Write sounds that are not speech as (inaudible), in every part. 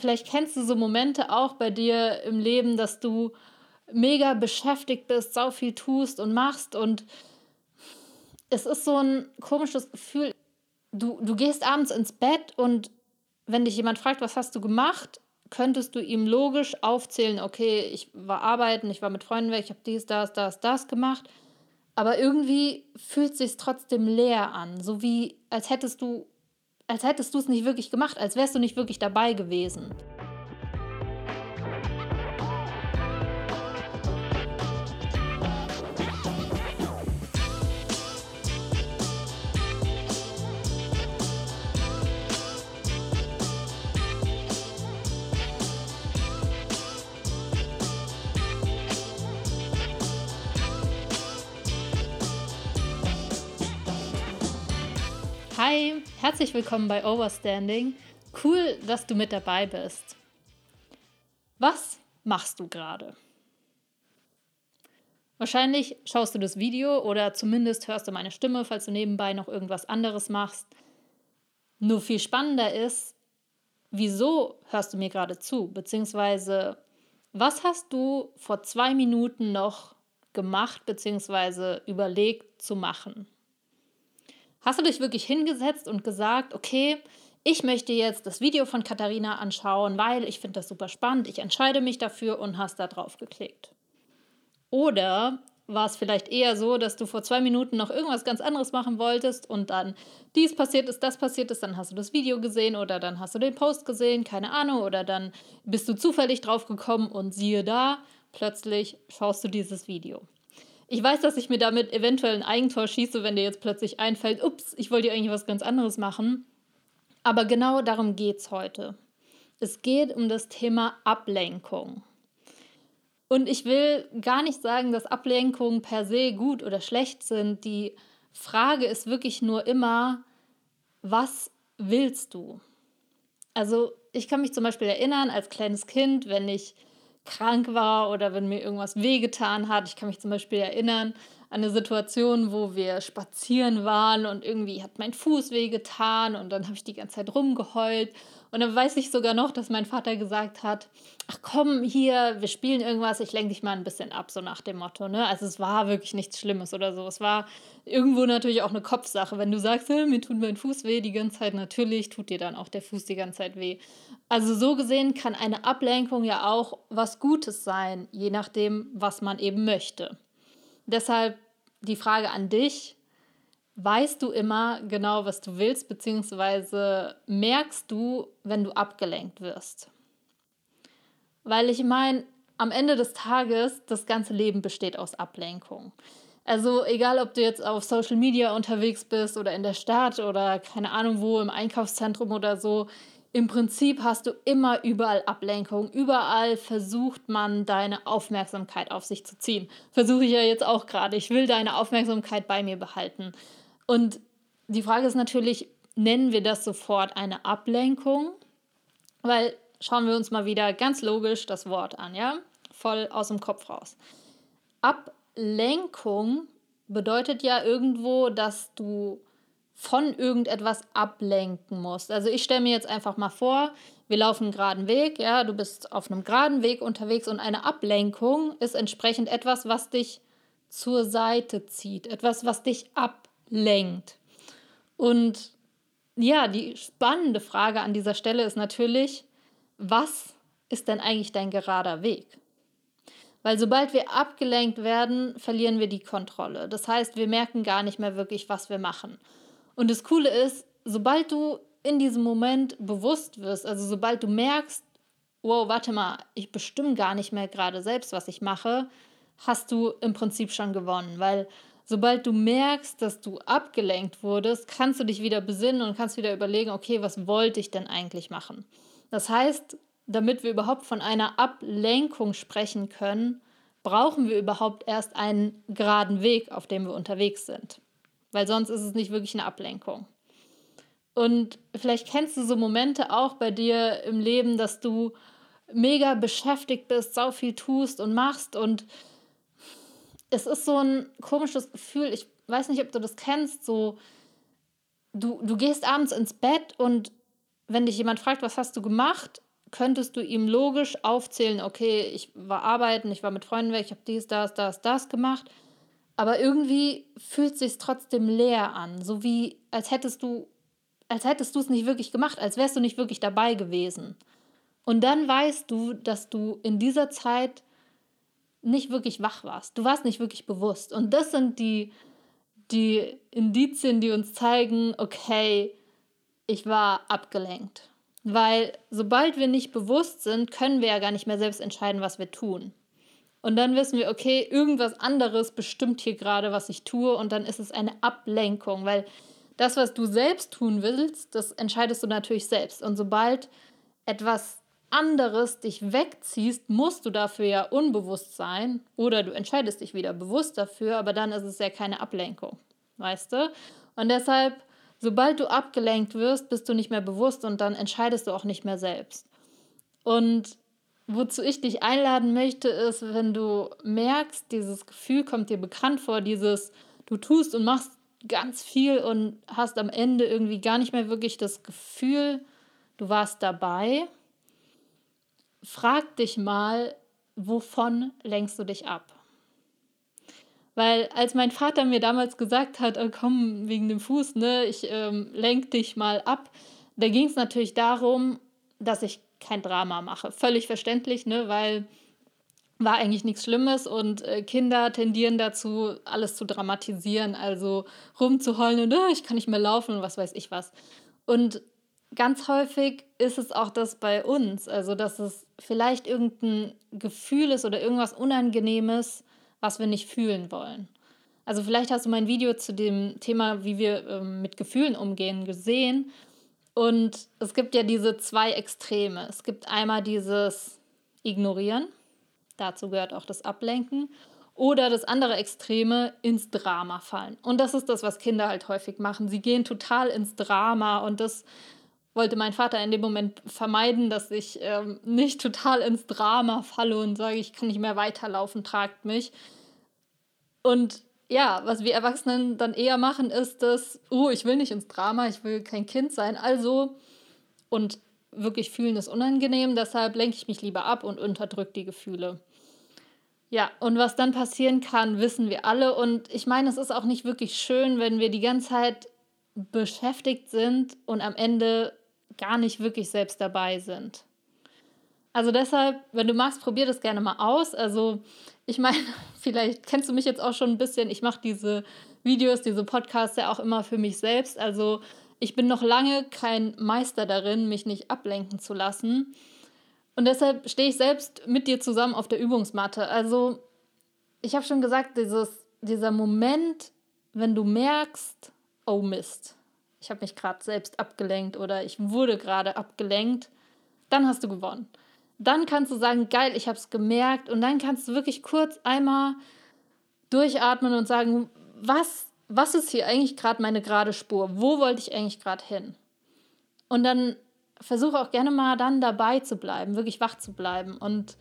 Vielleicht kennst du so Momente auch bei dir im Leben, dass du mega beschäftigt bist, sau viel tust und machst und es ist so ein komisches Gefühl. Du, du gehst abends ins Bett und wenn dich jemand fragt, was hast du gemacht, könntest du ihm logisch aufzählen, okay, ich war arbeiten, ich war mit Freunden weg, ich habe dies, das, das, das gemacht. Aber irgendwie fühlt es sich trotzdem leer an, so wie als hättest du als hättest du es nicht wirklich gemacht, als wärst du nicht wirklich dabei gewesen. Hi, herzlich willkommen bei Overstanding. Cool, dass du mit dabei bist. Was machst du gerade? Wahrscheinlich schaust du das Video oder zumindest hörst du meine Stimme, falls du nebenbei noch irgendwas anderes machst. Nur viel spannender ist, wieso hörst du mir gerade zu? Beziehungsweise, was hast du vor zwei Minuten noch gemacht bzw. überlegt zu machen? Hast du dich wirklich hingesetzt und gesagt, okay, ich möchte jetzt das Video von Katharina anschauen, weil ich finde das super spannend, ich entscheide mich dafür und hast da drauf geklickt? Oder war es vielleicht eher so, dass du vor zwei Minuten noch irgendwas ganz anderes machen wolltest und dann dies passiert ist, das passiert ist, dann hast du das Video gesehen oder dann hast du den Post gesehen, keine Ahnung, oder dann bist du zufällig drauf gekommen und siehe da, plötzlich schaust du dieses Video. Ich weiß, dass ich mir damit eventuell ein Eigentor schieße, wenn dir jetzt plötzlich einfällt, ups, ich wollte eigentlich was ganz anderes machen. Aber genau darum geht es heute. Es geht um das Thema Ablenkung. Und ich will gar nicht sagen, dass Ablenkungen per se gut oder schlecht sind. Die Frage ist wirklich nur immer, was willst du? Also ich kann mich zum Beispiel erinnern, als kleines Kind, wenn ich krank war oder wenn mir irgendwas wehgetan hat. Ich kann mich zum Beispiel erinnern eine Situation, wo wir spazieren waren und irgendwie hat mein Fuß wehgetan und dann habe ich die ganze Zeit rumgeheult. Und dann weiß ich sogar noch, dass mein Vater gesagt hat, ach komm hier, wir spielen irgendwas, ich lenke dich mal ein bisschen ab, so nach dem Motto. Ne? Also es war wirklich nichts Schlimmes oder so. Es war irgendwo natürlich auch eine Kopfsache. Wenn du sagst, mir tut mein Fuß weh die ganze Zeit, natürlich tut dir dann auch der Fuß die ganze Zeit weh. Also so gesehen kann eine Ablenkung ja auch was Gutes sein, je nachdem, was man eben möchte. Deshalb die Frage an dich, weißt du immer genau, was du willst, beziehungsweise merkst du, wenn du abgelenkt wirst? Weil ich meine, am Ende des Tages, das ganze Leben besteht aus Ablenkung. Also egal, ob du jetzt auf Social Media unterwegs bist oder in der Stadt oder keine Ahnung wo, im Einkaufszentrum oder so, im Prinzip hast du immer überall Ablenkung. Überall versucht man deine Aufmerksamkeit auf sich zu ziehen. Versuche ich ja jetzt auch gerade. Ich will deine Aufmerksamkeit bei mir behalten. Und die Frage ist natürlich, nennen wir das sofort eine Ablenkung? Weil schauen wir uns mal wieder ganz logisch das Wort an, ja? Voll aus dem Kopf raus. Ablenkung bedeutet ja irgendwo, dass du von irgendetwas ablenken musst. Also ich stelle mir jetzt einfach mal vor, wir laufen einen geraden Weg, ja, du bist auf einem geraden Weg unterwegs und eine Ablenkung ist entsprechend etwas, was dich zur Seite zieht, etwas, was dich ablenkt. Und ja, die spannende Frage an dieser Stelle ist natürlich, was ist denn eigentlich dein gerader Weg? Weil sobald wir abgelenkt werden, verlieren wir die Kontrolle. Das heißt, wir merken gar nicht mehr wirklich, was wir machen. Und das Coole ist, sobald du in diesem Moment bewusst wirst, also sobald du merkst, wow, warte mal, ich bestimme gar nicht mehr gerade selbst, was ich mache, hast du im Prinzip schon gewonnen, weil sobald du merkst, dass du abgelenkt wurdest, kannst du dich wieder besinnen und kannst wieder überlegen, okay, was wollte ich denn eigentlich machen? Das heißt, damit wir überhaupt von einer Ablenkung sprechen können, brauchen wir überhaupt erst einen geraden Weg, auf dem wir unterwegs sind weil sonst ist es nicht wirklich eine Ablenkung. Und vielleicht kennst du so Momente auch bei dir im Leben, dass du mega beschäftigt bist, sau viel tust und machst und es ist so ein komisches Gefühl. Ich weiß nicht, ob du das kennst, so du, du gehst abends ins Bett und wenn dich jemand fragt, was hast du gemacht, könntest du ihm logisch aufzählen, okay, ich war arbeiten, ich war mit Freunden weg, ich habe dies, das, das, das gemacht. Aber irgendwie fühlt es sich trotzdem leer an, so wie als hättest du als hättest du es nicht wirklich gemacht, als wärst du nicht wirklich dabei gewesen. Und dann weißt du, dass du in dieser Zeit nicht wirklich wach warst. Du warst nicht wirklich bewusst. Und das sind die, die Indizien, die uns zeigen, okay, ich war abgelenkt. Weil sobald wir nicht bewusst sind, können wir ja gar nicht mehr selbst entscheiden, was wir tun. Und dann wissen wir, okay, irgendwas anderes bestimmt hier gerade, was ich tue. Und dann ist es eine Ablenkung, weil das, was du selbst tun willst, das entscheidest du natürlich selbst. Und sobald etwas anderes dich wegziehst, musst du dafür ja unbewusst sein oder du entscheidest dich wieder bewusst dafür, aber dann ist es ja keine Ablenkung, weißt du? Und deshalb, sobald du abgelenkt wirst, bist du nicht mehr bewusst und dann entscheidest du auch nicht mehr selbst. Und wozu ich dich einladen möchte, ist, wenn du merkst, dieses Gefühl kommt dir bekannt vor, dieses du tust und machst ganz viel und hast am Ende irgendwie gar nicht mehr wirklich das Gefühl, du warst dabei, frag dich mal, wovon lenkst du dich ab? Weil als mein Vater mir damals gesagt hat, oh, komm, wegen dem Fuß, ne, ich ähm, lenk dich mal ab, da ging es natürlich darum, dass ich kein Drama mache. Völlig verständlich, ne, weil war eigentlich nichts Schlimmes und äh, Kinder tendieren dazu, alles zu dramatisieren, also rumzuheulen und oh, ich kann nicht mehr laufen und was weiß ich was. Und ganz häufig ist es auch das bei uns, also dass es vielleicht irgendein Gefühl ist oder irgendwas Unangenehmes, was wir nicht fühlen wollen. Also vielleicht hast du mein Video zu dem Thema, wie wir ähm, mit Gefühlen umgehen, gesehen. Und es gibt ja diese zwei Extreme. Es gibt einmal dieses Ignorieren Dazu gehört auch das Ablenken. Oder das andere Extreme, ins Drama fallen. Und das ist das, was Kinder halt häufig machen. Sie gehen total ins Drama und das wollte mein Vater in dem Moment vermeiden, dass ich ähm, nicht total ins Drama falle und sage, ich kann nicht mehr weiterlaufen, tragt mich. Und ja, was wir Erwachsenen dann eher machen, ist das, oh, ich will nicht ins Drama, ich will kein Kind sein. Also, und wirklich fühlen ist unangenehm, deshalb lenke ich mich lieber ab und unterdrücke die Gefühle. Ja, und was dann passieren kann, wissen wir alle. Und ich meine, es ist auch nicht wirklich schön, wenn wir die ganze Zeit beschäftigt sind und am Ende gar nicht wirklich selbst dabei sind. Also deshalb, wenn du magst, probier das gerne mal aus. Also ich meine, (laughs) vielleicht kennst du mich jetzt auch schon ein bisschen. Ich mache diese Videos, diese Podcasts ja auch immer für mich selbst. Also ich bin noch lange kein Meister darin, mich nicht ablenken zu lassen. Und deshalb stehe ich selbst mit dir zusammen auf der Übungsmatte. Also, ich habe schon gesagt, dieses, dieser Moment, wenn du merkst, oh Mist, ich habe mich gerade selbst abgelenkt oder ich wurde gerade abgelenkt, dann hast du gewonnen. Dann kannst du sagen, geil, ich habe es gemerkt. Und dann kannst du wirklich kurz einmal durchatmen und sagen, was, was ist hier eigentlich gerade meine gerade Spur? Wo wollte ich eigentlich gerade hin? Und dann versuche auch gerne mal dann dabei zu bleiben, wirklich wach zu bleiben. Und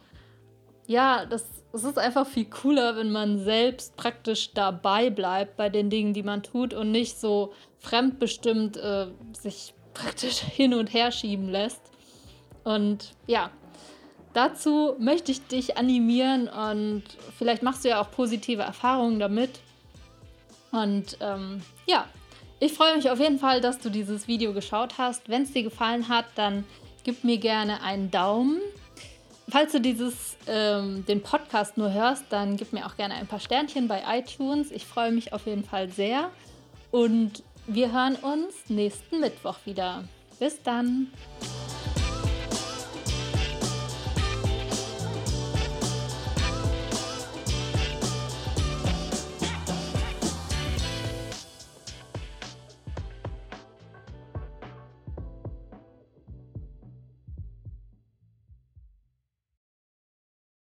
ja, das, das ist einfach viel cooler, wenn man selbst praktisch dabei bleibt bei den Dingen, die man tut und nicht so fremdbestimmt äh, sich praktisch (laughs) hin und her schieben lässt. Und ja, dazu möchte ich dich animieren und vielleicht machst du ja auch positive Erfahrungen damit. Und ähm, ja, ich freue mich auf jeden Fall, dass du dieses Video geschaut hast. Wenn es dir gefallen hat, dann gib mir gerne einen Daumen. Falls du dieses, ähm, den Podcast nur hörst, dann gib mir auch gerne ein paar Sternchen bei iTunes. Ich freue mich auf jeden Fall sehr. Und wir hören uns nächsten Mittwoch wieder. Bis dann.